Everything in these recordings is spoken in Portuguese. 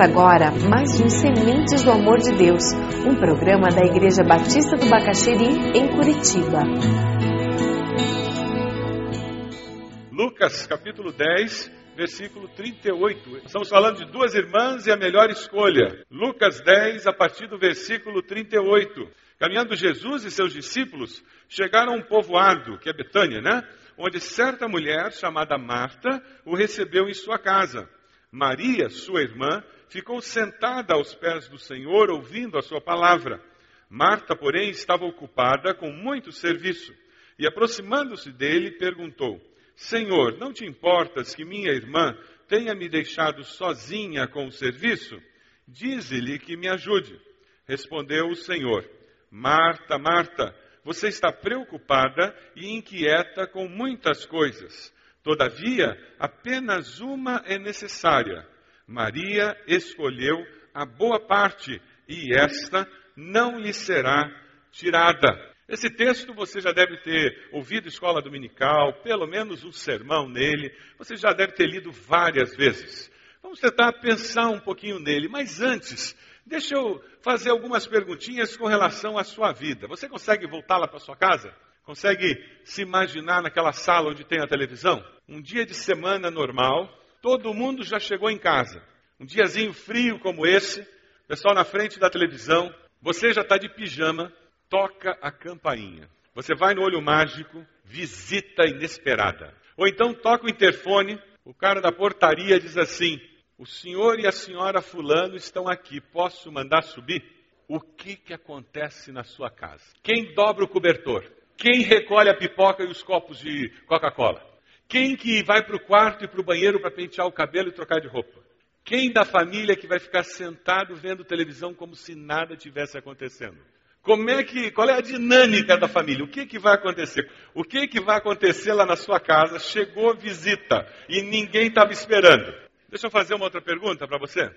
Agora mais um Sementes do Amor de Deus, um programa da Igreja Batista do Bacaxeri, em Curitiba. Lucas capítulo 10, versículo 38. Estamos falando de duas irmãs e a melhor escolha. Lucas 10, a partir do versículo 38. Caminhando Jesus e seus discípulos chegaram a um povoado, que é Betânia, né? Onde certa mulher chamada Marta o recebeu em sua casa. Maria, sua irmã, ficou sentada aos pés do Senhor, ouvindo a sua palavra. Marta, porém, estava ocupada com muito serviço. E aproximando-se dele, perguntou: Senhor, não te importas que minha irmã tenha me deixado sozinha com o serviço? Dize-lhe que me ajude. Respondeu o Senhor: Marta, Marta, você está preocupada e inquieta com muitas coisas Todavia, apenas uma é necessária. Maria escolheu a boa parte e esta não lhe será tirada. Esse texto você já deve ter ouvido escola dominical, pelo menos um sermão nele, você já deve ter lido várias vezes. Vamos tentar pensar um pouquinho nele, mas antes, deixa eu fazer algumas perguntinhas com relação à sua vida. Você consegue voltar lá para sua casa? Consegue se imaginar naquela sala onde tem a televisão? Um dia de semana normal, todo mundo já chegou em casa. Um diazinho frio como esse, pessoal na frente da televisão, você já está de pijama, toca a campainha. Você vai no olho mágico, visita inesperada. Ou então toca o interfone, o cara da portaria diz assim: O senhor e a senhora Fulano estão aqui, posso mandar subir? O que, que acontece na sua casa? Quem dobra o cobertor? Quem recolhe a pipoca e os copos de Coca-Cola? Quem que vai para o quarto e para o banheiro para pentear o cabelo e trocar de roupa? Quem da família que vai ficar sentado vendo televisão como se nada tivesse acontecendo? Como é que, qual é a dinâmica da família? O que, que vai acontecer? O que, que vai acontecer lá na sua casa? Chegou visita e ninguém estava esperando. Deixa eu fazer uma outra pergunta para você.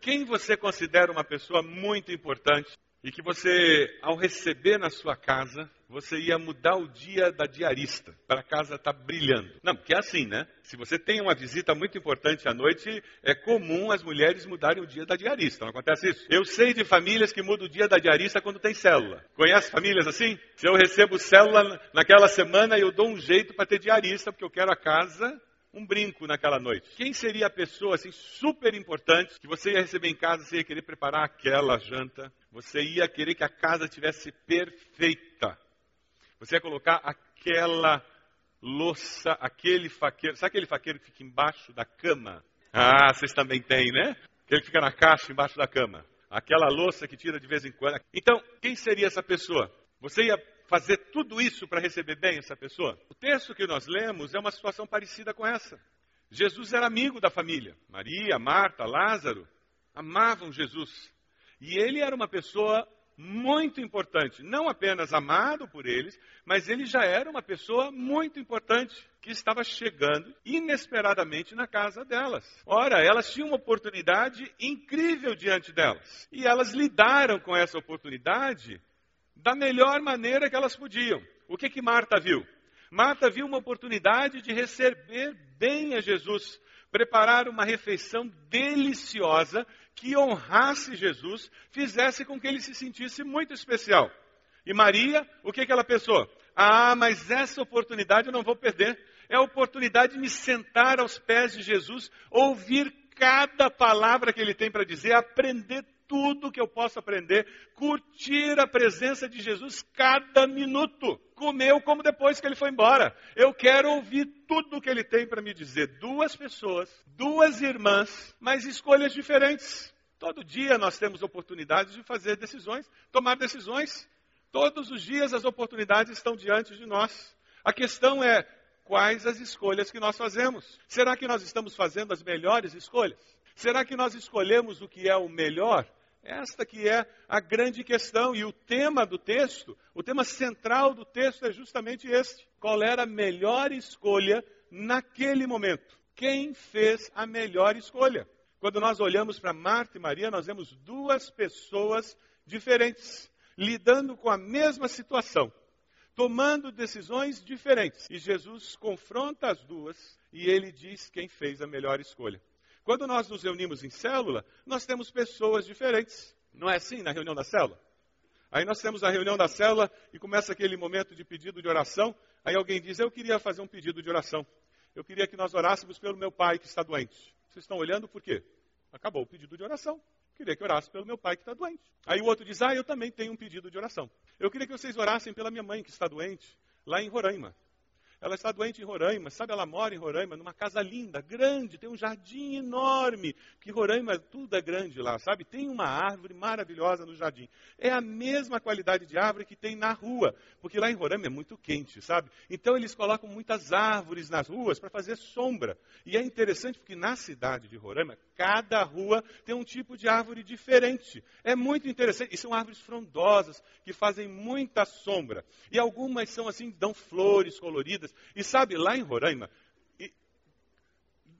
Quem você considera uma pessoa muito importante e que você, ao receber na sua casa, você ia mudar o dia da diarista para a casa estar tá brilhando. Não, porque é assim, né? Se você tem uma visita muito importante à noite, é comum as mulheres mudarem o dia da diarista. Não acontece isso? Eu sei de famílias que mudam o dia da diarista quando tem célula. Conhece famílias assim? Se eu recebo célula naquela semana, eu dou um jeito para ter diarista, porque eu quero a casa um brinco naquela noite. Quem seria a pessoa assim super importante que você ia receber em casa, você ia querer preparar aquela janta, você ia querer que a casa tivesse perfeita. Você ia colocar aquela louça, aquele faqueiro, sabe aquele faqueiro que fica embaixo da cama? Ah, vocês também têm, né? Aquele que fica na caixa embaixo da cama. Aquela louça que tira de vez em quando. Então, quem seria essa pessoa? Você ia fazer tudo isso para receber bem essa pessoa? O texto que nós lemos é uma situação parecida com essa. Jesus era amigo da família. Maria, Marta, Lázaro amavam Jesus. E ele era uma pessoa muito importante, não apenas amado por eles, mas ele já era uma pessoa muito importante que estava chegando inesperadamente na casa delas. Ora, elas tinham uma oportunidade incrível diante delas e elas lidaram com essa oportunidade da melhor maneira que elas podiam. O que que Marta viu? Marta viu uma oportunidade de receber bem a Jesus, preparar uma refeição deliciosa que honrasse Jesus, fizesse com que ele se sentisse muito especial. E Maria, o que, que ela pensou? Ah, mas essa oportunidade eu não vou perder. É a oportunidade de me sentar aos pés de Jesus, ouvir cada palavra que ele tem para dizer, aprender tudo que eu posso aprender, curtir a presença de Jesus cada minuto. Comeu como depois que ele foi embora. Eu quero ouvir tudo que ele tem para me dizer. Duas pessoas, duas irmãs, mas escolhas diferentes. Todo dia nós temos oportunidades de fazer decisões, tomar decisões. Todos os dias as oportunidades estão diante de nós. A questão é quais as escolhas que nós fazemos. Será que nós estamos fazendo as melhores escolhas? Será que nós escolhemos o que é o melhor? Esta que é a grande questão e o tema do texto, o tema central do texto é justamente este. Qual era a melhor escolha naquele momento? Quem fez a melhor escolha? Quando nós olhamos para Marta e Maria, nós vemos duas pessoas diferentes, lidando com a mesma situação, tomando decisões diferentes. E Jesus confronta as duas e ele diz quem fez a melhor escolha. Quando nós nos reunimos em célula, nós temos pessoas diferentes. Não é assim na reunião da célula? Aí nós temos a reunião da célula e começa aquele momento de pedido de oração. Aí alguém diz: Eu queria fazer um pedido de oração. Eu queria que nós orássemos pelo meu pai que está doente. Vocês estão olhando por quê? Acabou o pedido de oração. Queria que orasse pelo meu pai que está doente. Aí o outro diz: Ah, eu também tenho um pedido de oração. Eu queria que vocês orassem pela minha mãe que está doente, lá em Roraima. Ela está doente em Roraima, sabe? Ela mora em Roraima, numa casa linda, grande, tem um jardim enorme. Que Roraima, tudo é grande lá, sabe? Tem uma árvore maravilhosa no jardim. É a mesma qualidade de árvore que tem na rua, porque lá em Roraima é muito quente, sabe? Então eles colocam muitas árvores nas ruas para fazer sombra. E é interessante porque na cidade de Roraima, cada rua tem um tipo de árvore diferente. É muito interessante. E são árvores frondosas que fazem muita sombra. E algumas são assim, dão flores coloridas e sabe, lá em Roraima, e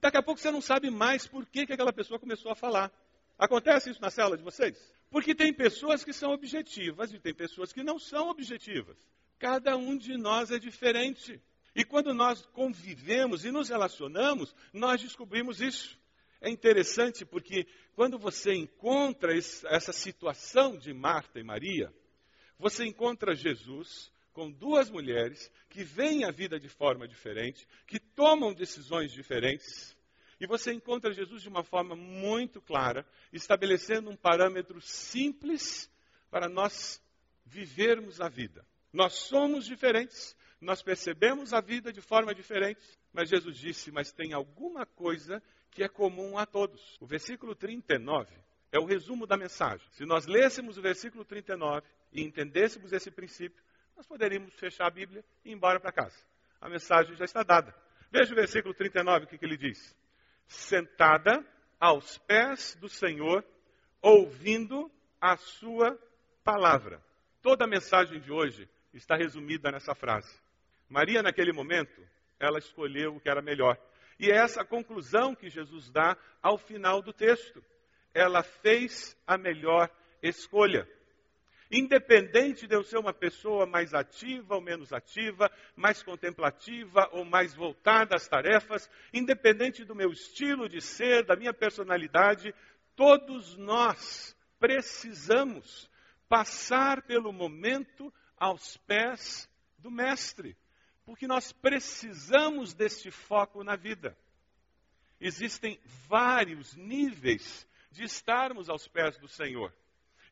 daqui a pouco você não sabe mais por que, que aquela pessoa começou a falar. Acontece isso na cela de vocês? Porque tem pessoas que são objetivas e tem pessoas que não são objetivas. Cada um de nós é diferente. E quando nós convivemos e nos relacionamos, nós descobrimos isso. É interessante porque quando você encontra essa situação de Marta e Maria, você encontra Jesus com duas mulheres que veem a vida de forma diferente, que tomam decisões diferentes. E você encontra Jesus de uma forma muito clara, estabelecendo um parâmetro simples para nós vivermos a vida. Nós somos diferentes, nós percebemos a vida de forma diferente, mas Jesus disse: Mas tem alguma coisa que é comum a todos. O versículo 39 é o resumo da mensagem. Se nós lêssemos o versículo 39 e entendêssemos esse princípio, nós poderíamos fechar a Bíblia e ir embora para casa. A mensagem já está dada. Veja o versículo 39, o que, que ele diz. Sentada aos pés do Senhor, ouvindo a sua palavra. Toda a mensagem de hoje está resumida nessa frase. Maria, naquele momento, ela escolheu o que era melhor. E é essa conclusão que Jesus dá ao final do texto. Ela fez a melhor escolha. Independente de eu ser uma pessoa mais ativa ou menos ativa, mais contemplativa ou mais voltada às tarefas, independente do meu estilo de ser, da minha personalidade, todos nós precisamos passar pelo momento aos pés do Mestre, porque nós precisamos deste foco na vida. Existem vários níveis de estarmos aos pés do Senhor.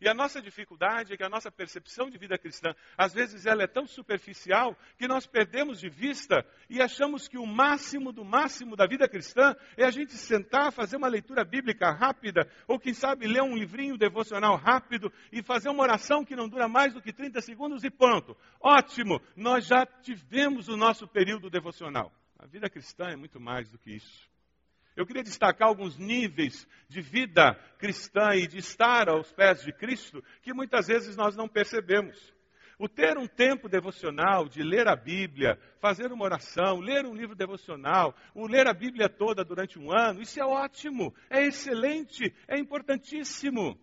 E a nossa dificuldade é que a nossa percepção de vida cristã, às vezes ela é tão superficial que nós perdemos de vista e achamos que o máximo do máximo da vida cristã é a gente sentar, fazer uma leitura bíblica rápida, ou quem sabe ler um livrinho devocional rápido e fazer uma oração que não dura mais do que 30 segundos e pronto. Ótimo, nós já tivemos o nosso período devocional. A vida cristã é muito mais do que isso. Eu queria destacar alguns níveis de vida cristã e de estar aos pés de Cristo que muitas vezes nós não percebemos. O ter um tempo devocional, de ler a Bíblia, fazer uma oração, ler um livro devocional, o ler a Bíblia toda durante um ano, isso é ótimo, é excelente, é importantíssimo.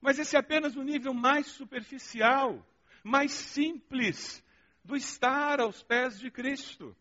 Mas esse é apenas o um nível mais superficial, mais simples do estar aos pés de Cristo.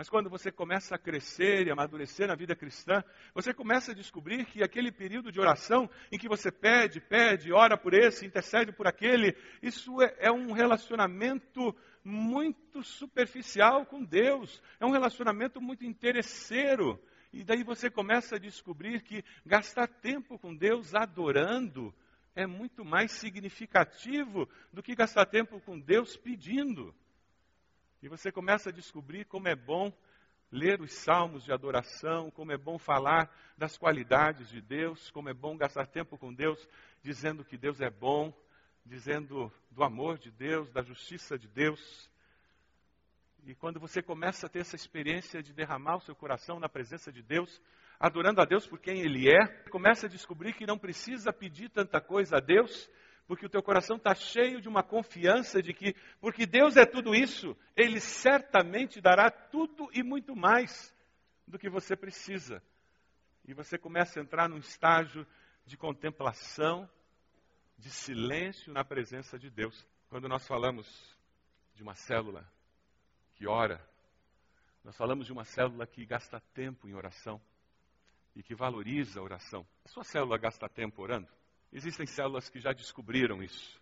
Mas quando você começa a crescer e amadurecer na vida cristã, você começa a descobrir que aquele período de oração em que você pede, pede, ora por esse, intercede por aquele, isso é, é um relacionamento muito superficial com Deus, é um relacionamento muito interesseiro. E daí você começa a descobrir que gastar tempo com Deus adorando é muito mais significativo do que gastar tempo com Deus pedindo. E você começa a descobrir como é bom ler os salmos de adoração, como é bom falar das qualidades de Deus, como é bom gastar tempo com Deus, dizendo que Deus é bom, dizendo do amor de Deus, da justiça de Deus. E quando você começa a ter essa experiência de derramar o seu coração na presença de Deus, adorando a Deus por quem Ele é, começa a descobrir que não precisa pedir tanta coisa a Deus, porque o teu coração está cheio de uma confiança de que, porque Deus é tudo isso, Ele certamente dará tudo e muito mais do que você precisa. E você começa a entrar num estágio de contemplação, de silêncio na presença de Deus. Quando nós falamos de uma célula que ora, Nós falamos de uma célula que gasta tempo em oração e que valoriza a oração. A sua célula gasta tempo orando? Existem células que já descobriram isso,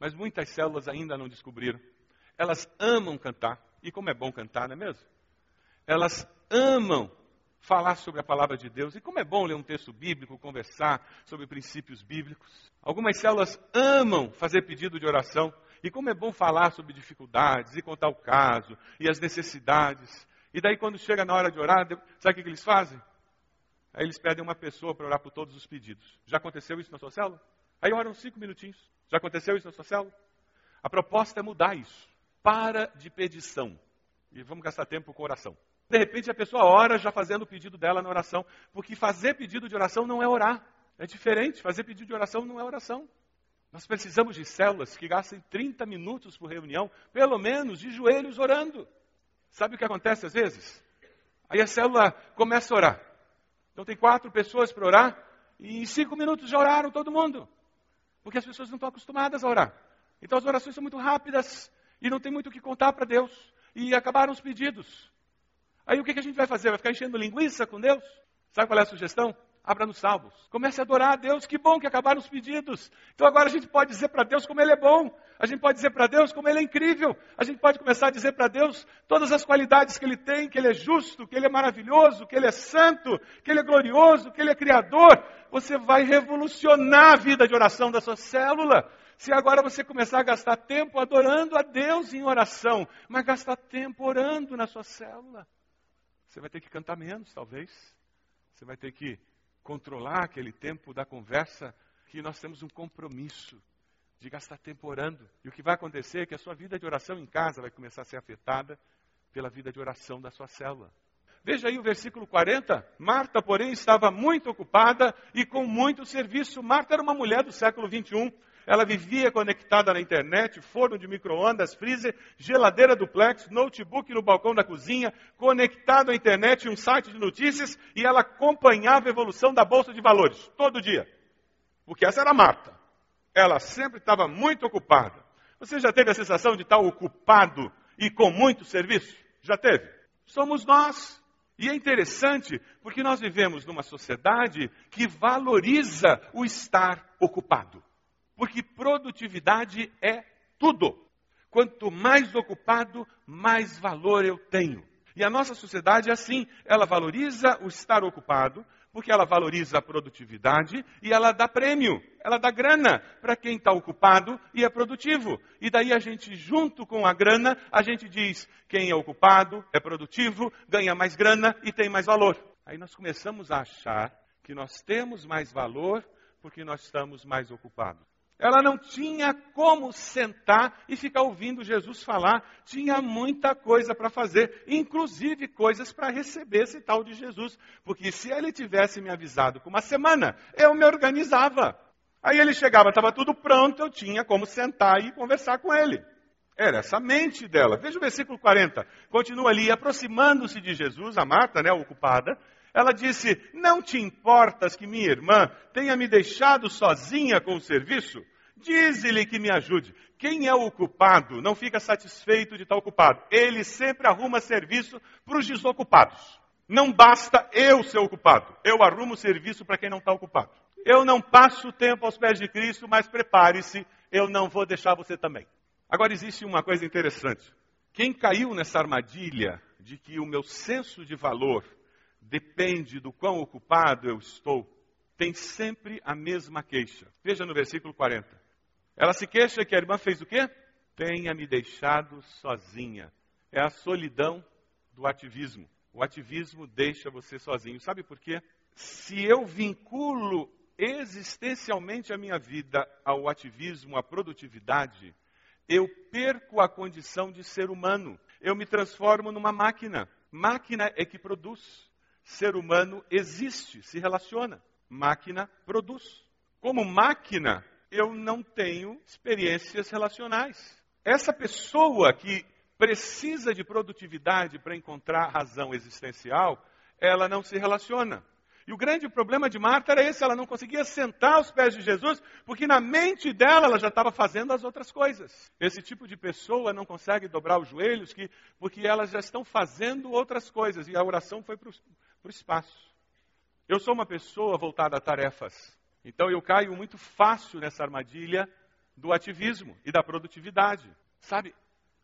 mas muitas células ainda não descobriram. Elas amam cantar, e como é bom cantar, não é mesmo? Elas amam falar sobre a palavra de Deus, e como é bom ler um texto bíblico, conversar sobre princípios bíblicos. Algumas células amam fazer pedido de oração, e como é bom falar sobre dificuldades, e contar o caso, e as necessidades. E daí, quando chega na hora de orar, sabe o que eles fazem? Aí eles pedem uma pessoa para orar por todos os pedidos. Já aconteceu isso na sua célula? Aí oram cinco minutinhos. Já aconteceu isso na sua célula? A proposta é mudar isso. Para de pedição. E vamos gastar tempo com oração. De repente a pessoa ora já fazendo o pedido dela na oração. Porque fazer pedido de oração não é orar. É diferente. Fazer pedido de oração não é oração. Nós precisamos de células que gastem 30 minutos por reunião, pelo menos de joelhos orando. Sabe o que acontece às vezes? Aí a célula começa a orar. Então tem quatro pessoas para orar e em cinco minutos já oraram todo mundo. Porque as pessoas não estão acostumadas a orar. Então as orações são muito rápidas e não tem muito o que contar para Deus. E acabaram os pedidos. Aí o que, que a gente vai fazer? Vai ficar enchendo linguiça com Deus? Sabe qual é a sugestão? Abra nos salmos. Comece a adorar a Deus. Que bom que acabaram os pedidos. Então agora a gente pode dizer para Deus como Ele é bom. A gente pode dizer para Deus como Ele é incrível. A gente pode começar a dizer para Deus todas as qualidades que Ele tem, que Ele é justo, que Ele é maravilhoso, que Ele é santo, que Ele é glorioso, que Ele é criador. Você vai revolucionar a vida de oração da sua célula. Se agora você começar a gastar tempo adorando a Deus em oração, mas gastar tempo orando na sua célula. Você vai ter que cantar menos, talvez. Você vai ter que controlar aquele tempo da conversa, que nós temos um compromisso de gastar tempo orando. E o que vai acontecer é que a sua vida de oração em casa vai começar a ser afetada pela vida de oração da sua célula. Veja aí o versículo 40. Marta, porém, estava muito ocupada e com muito serviço. Marta era uma mulher do século 21. Ela vivia conectada na internet, forno de micro-ondas, freezer, geladeira duplex, notebook no balcão da cozinha, conectado à internet e um site de notícias, e ela acompanhava a evolução da Bolsa de Valores, todo dia. Porque essa era a Marta. Ela sempre estava muito ocupada. Você já teve a sensação de estar ocupado e com muito serviço? Já teve? Somos nós. E é interessante porque nós vivemos numa sociedade que valoriza o estar ocupado. Porque produtividade é tudo. Quanto mais ocupado, mais valor eu tenho. E a nossa sociedade é assim: ela valoriza o estar ocupado, porque ela valoriza a produtividade e ela dá prêmio, ela dá grana para quem está ocupado e é produtivo. E daí a gente, junto com a grana, a gente diz: quem é ocupado, é produtivo, ganha mais grana e tem mais valor. Aí nós começamos a achar que nós temos mais valor porque nós estamos mais ocupados. Ela não tinha como sentar e ficar ouvindo Jesus falar. Tinha muita coisa para fazer, inclusive coisas para receber esse tal de Jesus. Porque se ele tivesse me avisado com uma semana, eu me organizava. Aí ele chegava, estava tudo pronto, eu tinha como sentar e conversar com ele. Era essa mente dela. Veja o versículo 40. Continua ali, aproximando-se de Jesus, a Marta, né, ocupada, ela disse: Não te importas que minha irmã tenha me deixado sozinha com o serviço? Dize-lhe que me ajude. Quem é o culpado não fica satisfeito de estar ocupado. Ele sempre arruma serviço para os desocupados. Não basta eu ser ocupado. Eu arrumo serviço para quem não está ocupado. Eu não passo tempo aos pés de Cristo, mas prepare-se, eu não vou deixar você também. Agora existe uma coisa interessante. Quem caiu nessa armadilha de que o meu senso de valor depende do quão ocupado eu estou, tem sempre a mesma queixa. Veja no versículo 40. Ela se queixa que a irmã fez o quê? Tenha me deixado sozinha. É a solidão do ativismo. O ativismo deixa você sozinho. Sabe por quê? Se eu vinculo existencialmente a minha vida ao ativismo, à produtividade, eu perco a condição de ser humano. Eu me transformo numa máquina. Máquina é que produz ser humano existe, se relaciona. Máquina produz. Como máquina, eu não tenho experiências relacionais. Essa pessoa que precisa de produtividade para encontrar razão existencial, ela não se relaciona. E o grande problema de Marta era esse: ela não conseguia sentar aos pés de Jesus, porque na mente dela ela já estava fazendo as outras coisas. Esse tipo de pessoa não consegue dobrar os joelhos que, porque elas já estão fazendo outras coisas e a oração foi para o espaço. Eu sou uma pessoa voltada a tarefas, então eu caio muito fácil nessa armadilha do ativismo e da produtividade. Sabe,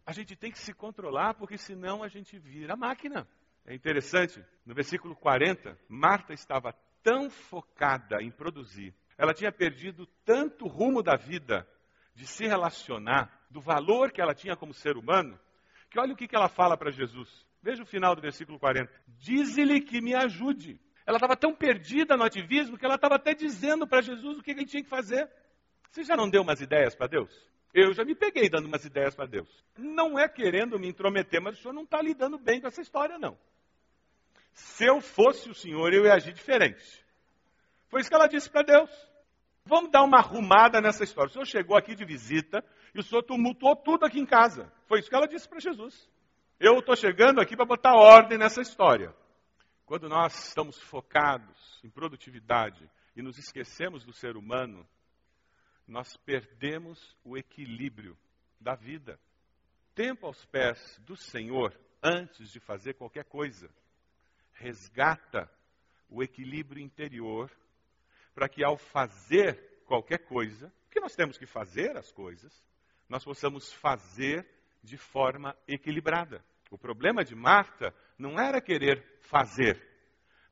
a gente tem que se controlar, porque senão a gente vira máquina. É interessante, no versículo 40, Marta estava tão focada em produzir, ela tinha perdido tanto o rumo da vida, de se relacionar, do valor que ela tinha como ser humano, que olha o que ela fala para Jesus. Veja o final do versículo 40. Diz-lhe que me ajude. Ela estava tão perdida no ativismo que ela estava até dizendo para Jesus o que ele tinha que fazer. Você já não deu umas ideias para Deus? Eu já me peguei dando umas ideias para Deus. Não é querendo me intrometer, mas o senhor não está lidando bem com essa história, não. Se eu fosse o senhor, eu ia agir diferente. Foi isso que ela disse para Deus. Vamos dar uma arrumada nessa história. O senhor chegou aqui de visita e o senhor tumultuou tudo aqui em casa. Foi isso que ela disse para Jesus. Eu estou chegando aqui para botar ordem nessa história. Quando nós estamos focados em produtividade e nos esquecemos do ser humano, nós perdemos o equilíbrio da vida. Tempo aos pés do Senhor antes de fazer qualquer coisa resgata o equilíbrio interior para que ao fazer qualquer coisa, que nós temos que fazer as coisas, nós possamos fazer de forma equilibrada. O problema de Marta não era querer fazer,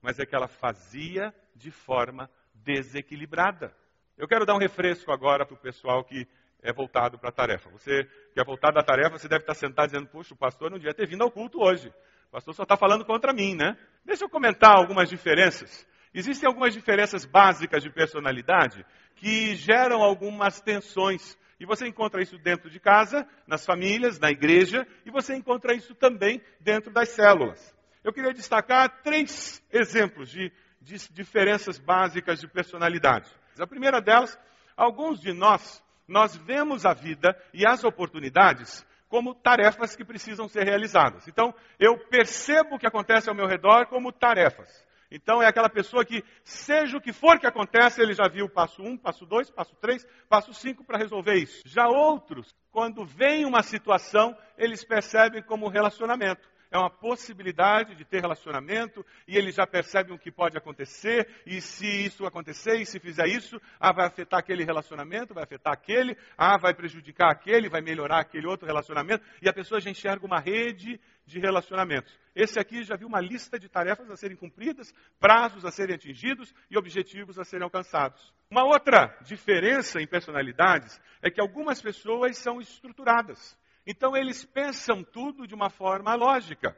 mas é que ela fazia de forma desequilibrada. Eu quero dar um refresco agora para o pessoal que é voltado para a tarefa. Você que é voltado à tarefa, você deve estar sentado dizendo, puxa, o pastor não devia ter vindo ao culto hoje. O pastor só está falando contra mim, né? Deixa eu comentar algumas diferenças. Existem algumas diferenças básicas de personalidade que geram algumas tensões. E você encontra isso dentro de casa, nas famílias, na igreja, e você encontra isso também dentro das células. Eu queria destacar três exemplos de, de diferenças básicas de personalidade. A primeira delas, alguns de nós, nós vemos a vida e as oportunidades como tarefas que precisam ser realizadas. Então, eu percebo o que acontece ao meu redor como tarefas. Então, é aquela pessoa que, seja o que for que acontece, ele já viu passo 1, um, passo 2, passo 3, passo 5 para resolver isso. Já outros, quando vem uma situação, eles percebem como relacionamento é uma possibilidade de ter relacionamento, e ele já percebe o que pode acontecer, e se isso acontecer, e se fizer isso, ah, vai afetar aquele relacionamento, vai afetar aquele, ah, vai prejudicar aquele, vai melhorar aquele outro relacionamento, e a pessoa já enxerga uma rede de relacionamentos. Esse aqui já viu uma lista de tarefas a serem cumpridas, prazos a serem atingidos e objetivos a serem alcançados. Uma outra diferença em personalidades é que algumas pessoas são estruturadas. Então eles pensam tudo de uma forma lógica.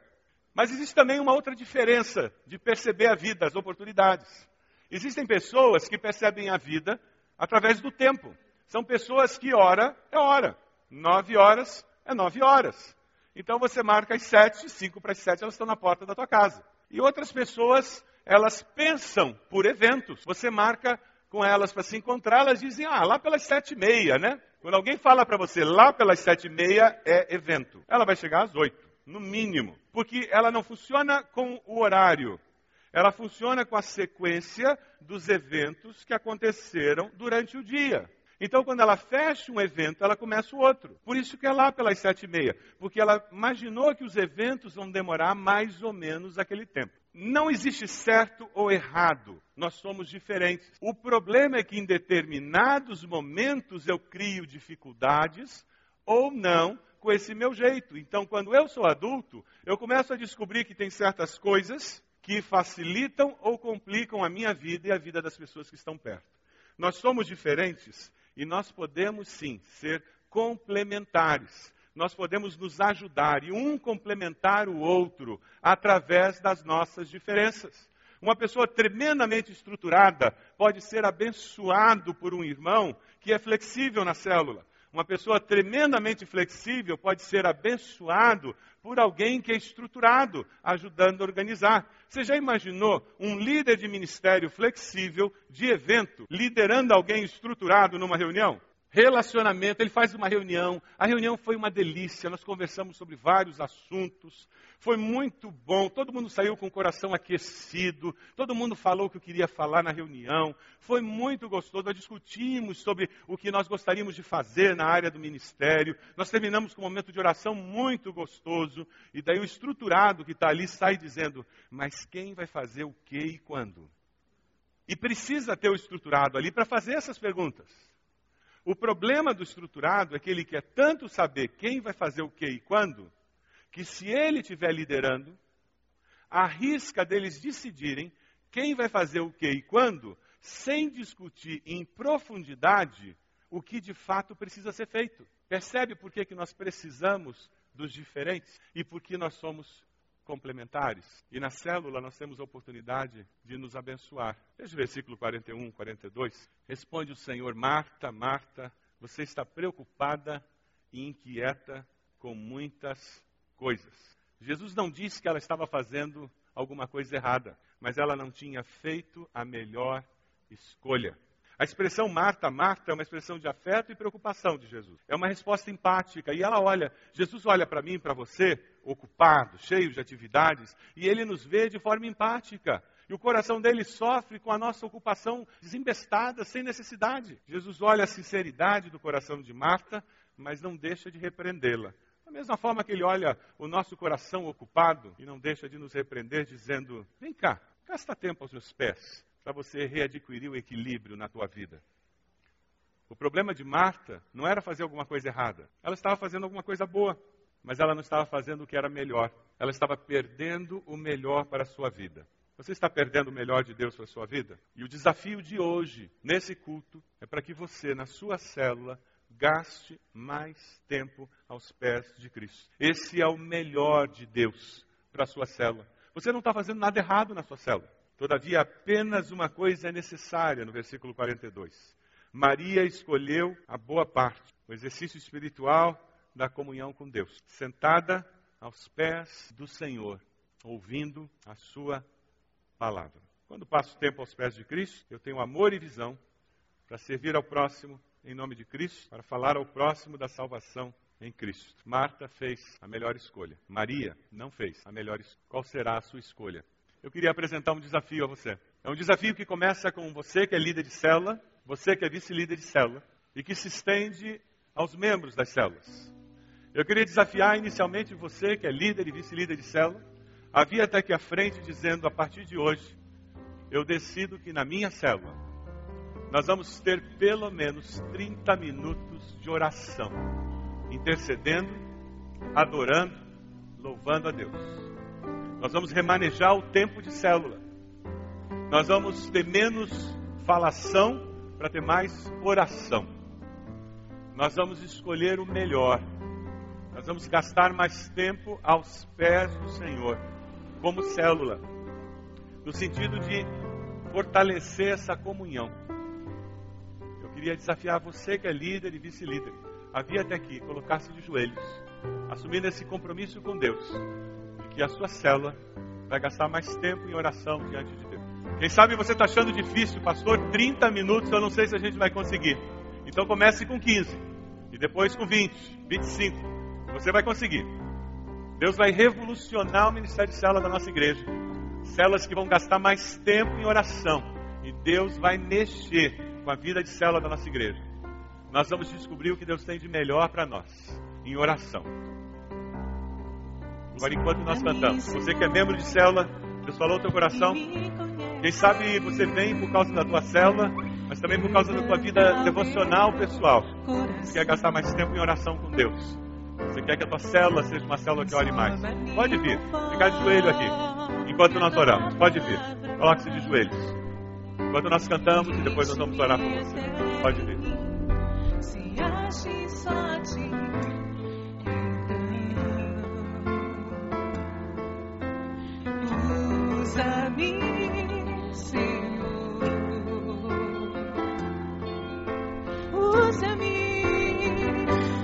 Mas existe também uma outra diferença de perceber a vida, as oportunidades. Existem pessoas que percebem a vida através do tempo. São pessoas que hora é hora. Nove horas é nove horas. Então você marca as sete, cinco para as sete, elas estão na porta da tua casa. E outras pessoas, elas pensam por eventos. Você marca com elas para se encontrar, elas dizem, ah, lá pelas sete e meia, né? Quando alguém fala para você lá pelas sete e meia é evento, ela vai chegar às oito, no mínimo, porque ela não funciona com o horário, ela funciona com a sequência dos eventos que aconteceram durante o dia. Então, quando ela fecha um evento, ela começa o outro. Por isso que é lá pelas sete e meia, porque ela imaginou que os eventos vão demorar mais ou menos aquele tempo. Não existe certo ou errado, nós somos diferentes. O problema é que em determinados momentos eu crio dificuldades ou não com esse meu jeito. Então, quando eu sou adulto, eu começo a descobrir que tem certas coisas que facilitam ou complicam a minha vida e a vida das pessoas que estão perto. Nós somos diferentes e nós podemos sim ser complementares nós podemos nos ajudar e um complementar o outro através das nossas diferenças. Uma pessoa tremendamente estruturada pode ser abençoado por um irmão que é flexível na célula. Uma pessoa tremendamente flexível pode ser abençoado por alguém que é estruturado, ajudando a organizar. Você já imaginou um líder de ministério flexível, de evento, liderando alguém estruturado numa reunião? Relacionamento, ele faz uma reunião. A reunião foi uma delícia, nós conversamos sobre vários assuntos. Foi muito bom, todo mundo saiu com o coração aquecido, todo mundo falou o que queria falar na reunião. Foi muito gostoso, nós discutimos sobre o que nós gostaríamos de fazer na área do ministério. Nós terminamos com um momento de oração muito gostoso, e daí o estruturado que está ali sai dizendo: Mas quem vai fazer o que e quando? E precisa ter o estruturado ali para fazer essas perguntas. O problema do estruturado é que ele quer tanto saber quem vai fazer o que e quando, que se ele estiver liderando, arrisca deles decidirem quem vai fazer o que e quando, sem discutir em profundidade o que de fato precisa ser feito. Percebe por que, que nós precisamos dos diferentes e por que nós somos complementares. E na célula nós temos a oportunidade de nos abençoar. Veja o versículo 41, 42. Responde o Senhor: Marta, Marta, você está preocupada e inquieta com muitas coisas. Jesus não disse que ela estava fazendo alguma coisa errada, mas ela não tinha feito a melhor escolha. A expressão Marta, Marta é uma expressão de afeto e preocupação de Jesus. É uma resposta empática. E ela olha, Jesus olha para mim, para você, ocupado, cheio de atividades, e ele nos vê de forma empática. E o coração dele sofre com a nossa ocupação desembestada, sem necessidade. Jesus olha a sinceridade do coração de Marta, mas não deixa de repreendê-la. Da mesma forma que ele olha o nosso coração ocupado e não deixa de nos repreender, dizendo: Vem cá, gasta tempo aos meus pés para você readquirir o equilíbrio na tua vida. O problema de Marta não era fazer alguma coisa errada. Ela estava fazendo alguma coisa boa, mas ela não estava fazendo o que era melhor. Ela estava perdendo o melhor para a sua vida. Você está perdendo o melhor de Deus para a sua vida? E o desafio de hoje, nesse culto, é para que você, na sua célula, gaste mais tempo aos pés de Cristo. Esse é o melhor de Deus para a sua célula. Você não está fazendo nada errado na sua célula. Todavia, apenas uma coisa é necessária, no versículo 42. Maria escolheu a boa parte, o exercício espiritual da comunhão com Deus, sentada aos pés do Senhor, ouvindo a sua palavra. Quando passo tempo aos pés de Cristo, eu tenho amor e visão para servir ao próximo em nome de Cristo, para falar ao próximo da salvação em Cristo. Marta fez a melhor escolha. Maria não fez a melhor escolha. Qual será a sua escolha? Eu queria apresentar um desafio a você. É um desafio que começa com você que é líder de célula, você que é vice-líder de célula, e que se estende aos membros das células. Eu queria desafiar inicialmente você que é líder e vice-líder de célula, a vir até aqui à frente dizendo, a partir de hoje, eu decido que na minha célula, nós vamos ter pelo menos 30 minutos de oração, intercedendo, adorando, louvando a Deus. Nós vamos remanejar o tempo de célula. Nós vamos ter menos falação para ter mais oração. Nós vamos escolher o melhor. Nós vamos gastar mais tempo aos pés do Senhor, como célula, no sentido de fortalecer essa comunhão. Eu queria desafiar você que é líder e vice-líder, a vir até aqui, colocar-se de joelhos, assumindo esse compromisso com Deus que a sua célula vai gastar mais tempo em oração diante de Deus. Quem sabe você está achando difícil, pastor, 30 minutos, eu não sei se a gente vai conseguir. Então comece com 15, e depois com 20, 25. Você vai conseguir. Deus vai revolucionar o ministério de célula da nossa igreja. Células que vão gastar mais tempo em oração. E Deus vai mexer com a vida de célula da nossa igreja. Nós vamos descobrir o que Deus tem de melhor para nós em oração. Agora, enquanto nós cantamos, você que é membro de célula, Deus falou no teu coração. Quem sabe você vem por causa da tua célula, mas também por causa da tua vida devocional pessoal. Você quer gastar mais tempo em oração com Deus. Você quer que a tua célula seja uma célula que ore mais. Pode vir, ficar de joelho aqui, enquanto nós oramos. Pode vir, coloque-se de joelhos. Enquanto nós cantamos e depois nós vamos orar por você. Pode vir. Usa-me, Senhor. Usa-me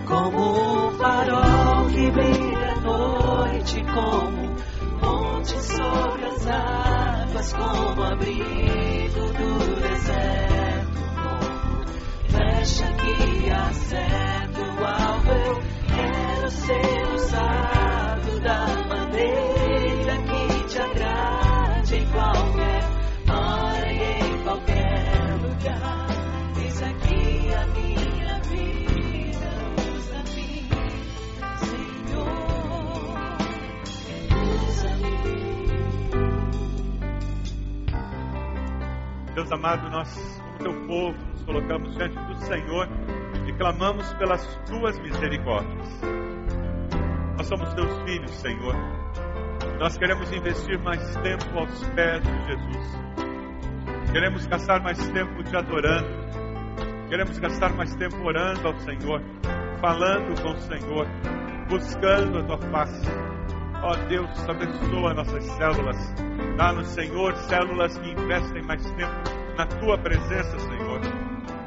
como um farol que brilha à noite, como monte sobre as águas, como abrigo do deserto, como flecha que há acerto o alvo, quero ser usado Deus amado, nós, como teu povo, nos colocamos diante do Senhor e clamamos pelas tuas misericórdias. Nós somos teus filhos, Senhor. Nós queremos investir mais tempo aos pés de Jesus. Queremos gastar mais tempo te adorando. Queremos gastar mais tempo orando ao Senhor, falando com o Senhor, buscando a tua face. Ó Deus, abençoa nossas células. Dá-nos, Senhor, células que investem mais tempo na tua presença, Senhor.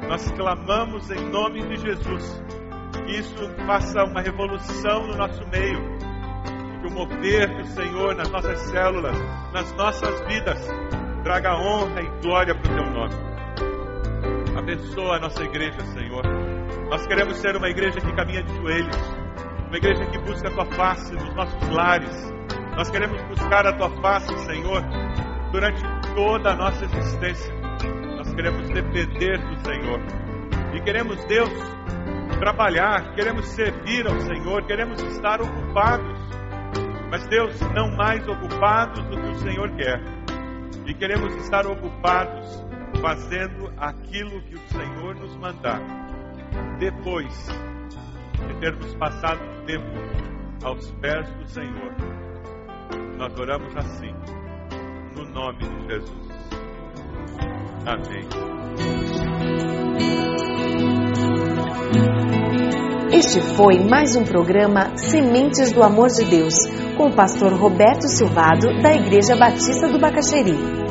Nós clamamos em nome de Jesus que isso faça uma revolução no nosso meio. Que o mover do Senhor nas nossas células, nas nossas vidas, traga honra e glória para o teu nome. Abençoa a nossa igreja, Senhor. Nós queremos ser uma igreja que caminha de joelhos, uma igreja que busca a tua face nos nossos lares. Nós queremos buscar a tua face, Senhor, durante toda a nossa existência. Queremos depender do Senhor. E queremos, Deus, trabalhar, queremos servir ao Senhor, queremos estar ocupados. Mas, Deus, não mais ocupados do que o Senhor quer. E queremos estar ocupados fazendo aquilo que o Senhor nos mandar. Depois de termos passado tempo aos pés do Senhor. Nós oramos assim, no nome de Jesus. Amém. Este foi mais um programa Sementes do Amor de Deus, com o pastor Roberto Silvado, da Igreja Batista do Bacaxeri.